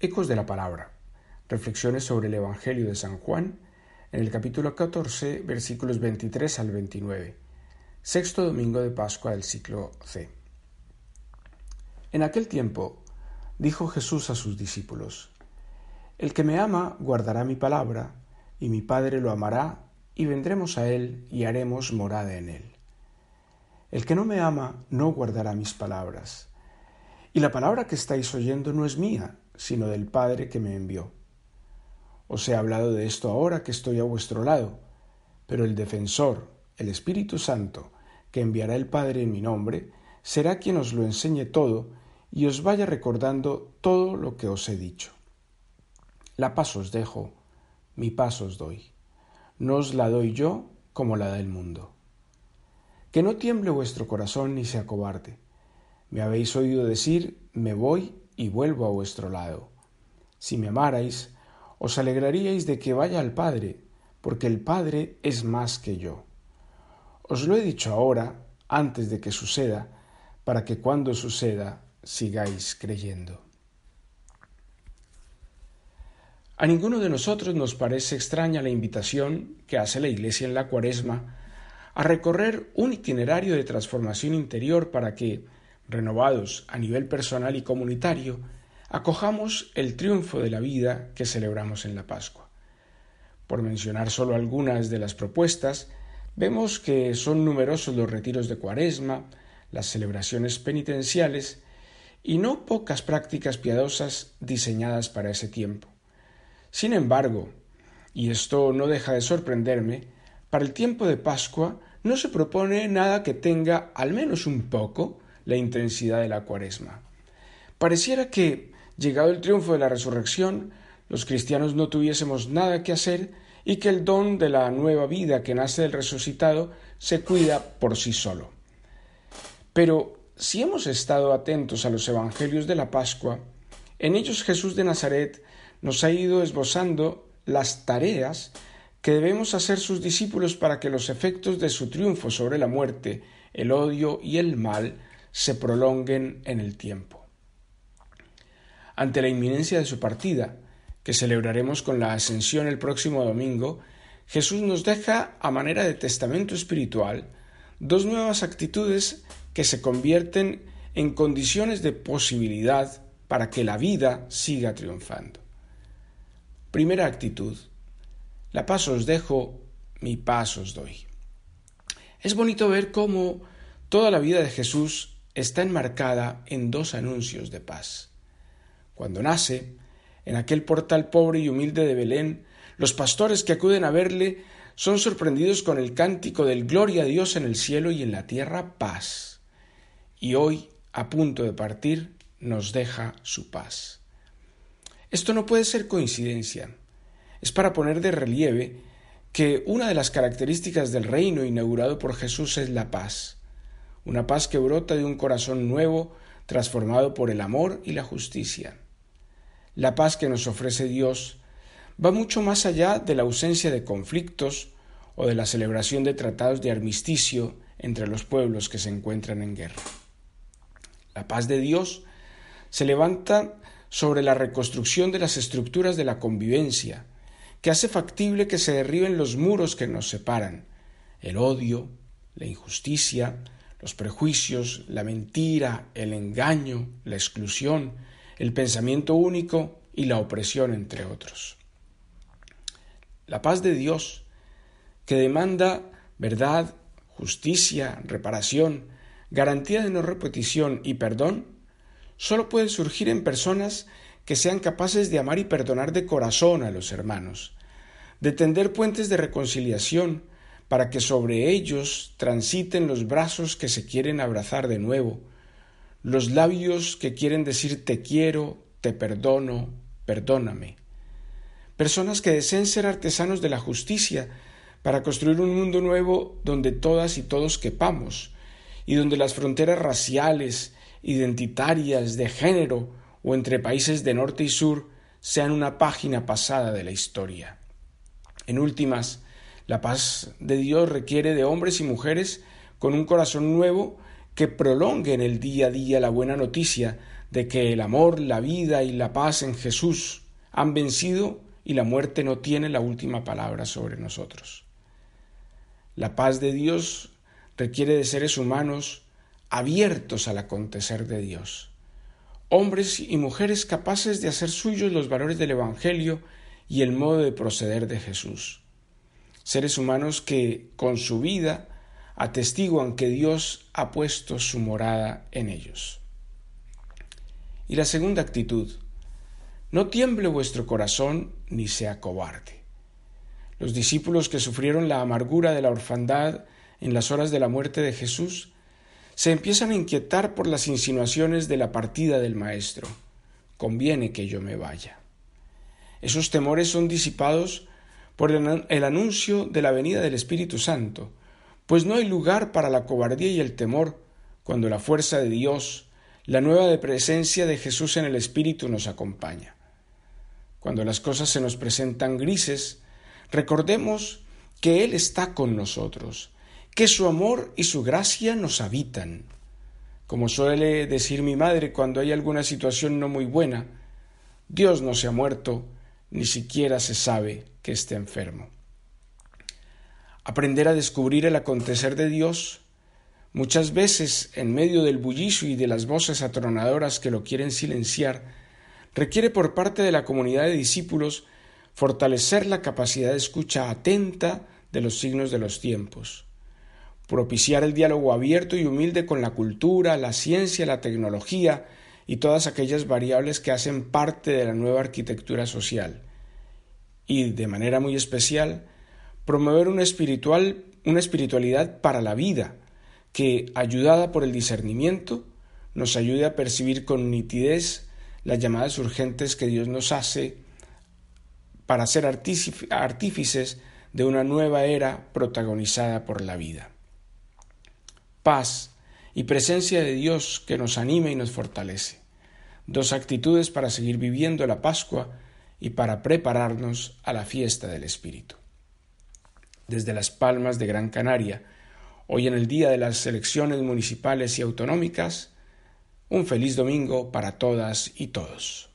Ecos de la Palabra. Reflexiones sobre el Evangelio de San Juan en el capítulo 14, versículos 23 al 29. Sexto domingo de Pascua del ciclo C. En aquel tiempo dijo Jesús a sus discípulos, El que me ama guardará mi palabra, y mi Padre lo amará, y vendremos a él y haremos morada en él. El que no me ama no guardará mis palabras. Y la palabra que estáis oyendo no es mía, sino del Padre que me envió. Os he hablado de esto ahora que estoy a vuestro lado, pero el defensor, el Espíritu Santo, que enviará el Padre en mi nombre, será quien os lo enseñe todo y os vaya recordando todo lo que os he dicho. La paz os dejo, mi paz os doy. No os la doy yo como la da el mundo. Que no tiemble vuestro corazón ni se acobarde. Me habéis oído decir, me voy y vuelvo a vuestro lado. Si me amarais, os alegraríais de que vaya al Padre, porque el Padre es más que yo. Os lo he dicho ahora, antes de que suceda, para que cuando suceda sigáis creyendo. A ninguno de nosotros nos parece extraña la invitación que hace la Iglesia en la Cuaresma a recorrer un itinerario de transformación interior para que, renovados a nivel personal y comunitario, acojamos el triunfo de la vida que celebramos en la Pascua. Por mencionar solo algunas de las propuestas, vemos que son numerosos los retiros de cuaresma, las celebraciones penitenciales y no pocas prácticas piadosas diseñadas para ese tiempo. Sin embargo, y esto no deja de sorprenderme, para el tiempo de Pascua no se propone nada que tenga al menos un poco la intensidad de la cuaresma. Pareciera que, llegado el triunfo de la resurrección, los cristianos no tuviésemos nada que hacer y que el don de la nueva vida que nace del resucitado se cuida por sí solo. Pero si hemos estado atentos a los evangelios de la Pascua, en ellos Jesús de Nazaret nos ha ido esbozando las tareas que debemos hacer sus discípulos para que los efectos de su triunfo sobre la muerte, el odio y el mal se prolonguen en el tiempo. Ante la inminencia de su partida, que celebraremos con la ascensión el próximo domingo, Jesús nos deja, a manera de testamento espiritual, dos nuevas actitudes que se convierten en condiciones de posibilidad para que la vida siga triunfando. Primera actitud. La paz os dejo, mi paz os doy. Es bonito ver cómo toda la vida de Jesús está enmarcada en dos anuncios de paz. Cuando nace, en aquel portal pobre y humilde de Belén, los pastores que acuden a verle son sorprendidos con el cántico del Gloria a Dios en el cielo y en la tierra paz. Y hoy, a punto de partir, nos deja su paz. Esto no puede ser coincidencia. Es para poner de relieve que una de las características del reino inaugurado por Jesús es la paz una paz que brota de un corazón nuevo transformado por el amor y la justicia. La paz que nos ofrece Dios va mucho más allá de la ausencia de conflictos o de la celebración de tratados de armisticio entre los pueblos que se encuentran en guerra. La paz de Dios se levanta sobre la reconstrucción de las estructuras de la convivencia, que hace factible que se derriben los muros que nos separan, el odio, la injusticia, los prejuicios, la mentira, el engaño, la exclusión, el pensamiento único y la opresión, entre otros. La paz de Dios, que demanda verdad, justicia, reparación, garantía de no repetición y perdón, solo puede surgir en personas que sean capaces de amar y perdonar de corazón a los hermanos, de tender puentes de reconciliación, para que sobre ellos transiten los brazos que se quieren abrazar de nuevo, los labios que quieren decir te quiero, te perdono, perdóname. Personas que deseen ser artesanos de la justicia para construir un mundo nuevo donde todas y todos quepamos y donde las fronteras raciales, identitarias, de género o entre países de norte y sur sean una página pasada de la historia. En últimas, la paz de Dios requiere de hombres y mujeres con un corazón nuevo que prolonguen el día a día la buena noticia de que el amor, la vida y la paz en Jesús han vencido y la muerte no tiene la última palabra sobre nosotros. La paz de Dios requiere de seres humanos abiertos al acontecer de Dios, hombres y mujeres capaces de hacer suyos los valores del Evangelio y el modo de proceder de Jesús, seres humanos que con su vida atestiguan que Dios ha puesto su morada en ellos. Y la segunda actitud, no tiemble vuestro corazón ni sea cobarde. Los discípulos que sufrieron la amargura de la orfandad en las horas de la muerte de Jesús se empiezan a inquietar por las insinuaciones de la partida del Maestro. Conviene que yo me vaya. Esos temores son disipados por el anuncio de la venida del Espíritu Santo, pues no hay lugar para la cobardía y el temor cuando la fuerza de Dios, la nueva presencia de Jesús en el Espíritu nos acompaña. Cuando las cosas se nos presentan grises, recordemos que Él está con nosotros, que su amor y su gracia nos habitan. Como suele decir mi madre cuando hay alguna situación no muy buena, Dios no se ha muerto, ni siquiera se sabe que esté enfermo. Aprender a descubrir el acontecer de Dios, muchas veces en medio del bullicio y de las voces atronadoras que lo quieren silenciar, requiere por parte de la comunidad de discípulos fortalecer la capacidad de escucha atenta de los signos de los tiempos, propiciar el diálogo abierto y humilde con la cultura, la ciencia, la tecnología y todas aquellas variables que hacen parte de la nueva arquitectura social. Y, de manera muy especial, promover una, espiritual, una espiritualidad para la vida, que, ayudada por el discernimiento, nos ayude a percibir con nitidez las llamadas urgentes que Dios nos hace para ser artífices de una nueva era protagonizada por la vida paz y presencia de Dios que nos anima y nos fortalece. Dos actitudes para seguir viviendo la Pascua y para prepararnos a la fiesta del Espíritu. Desde las Palmas de Gran Canaria, hoy en el día de las elecciones municipales y autonómicas, un feliz domingo para todas y todos.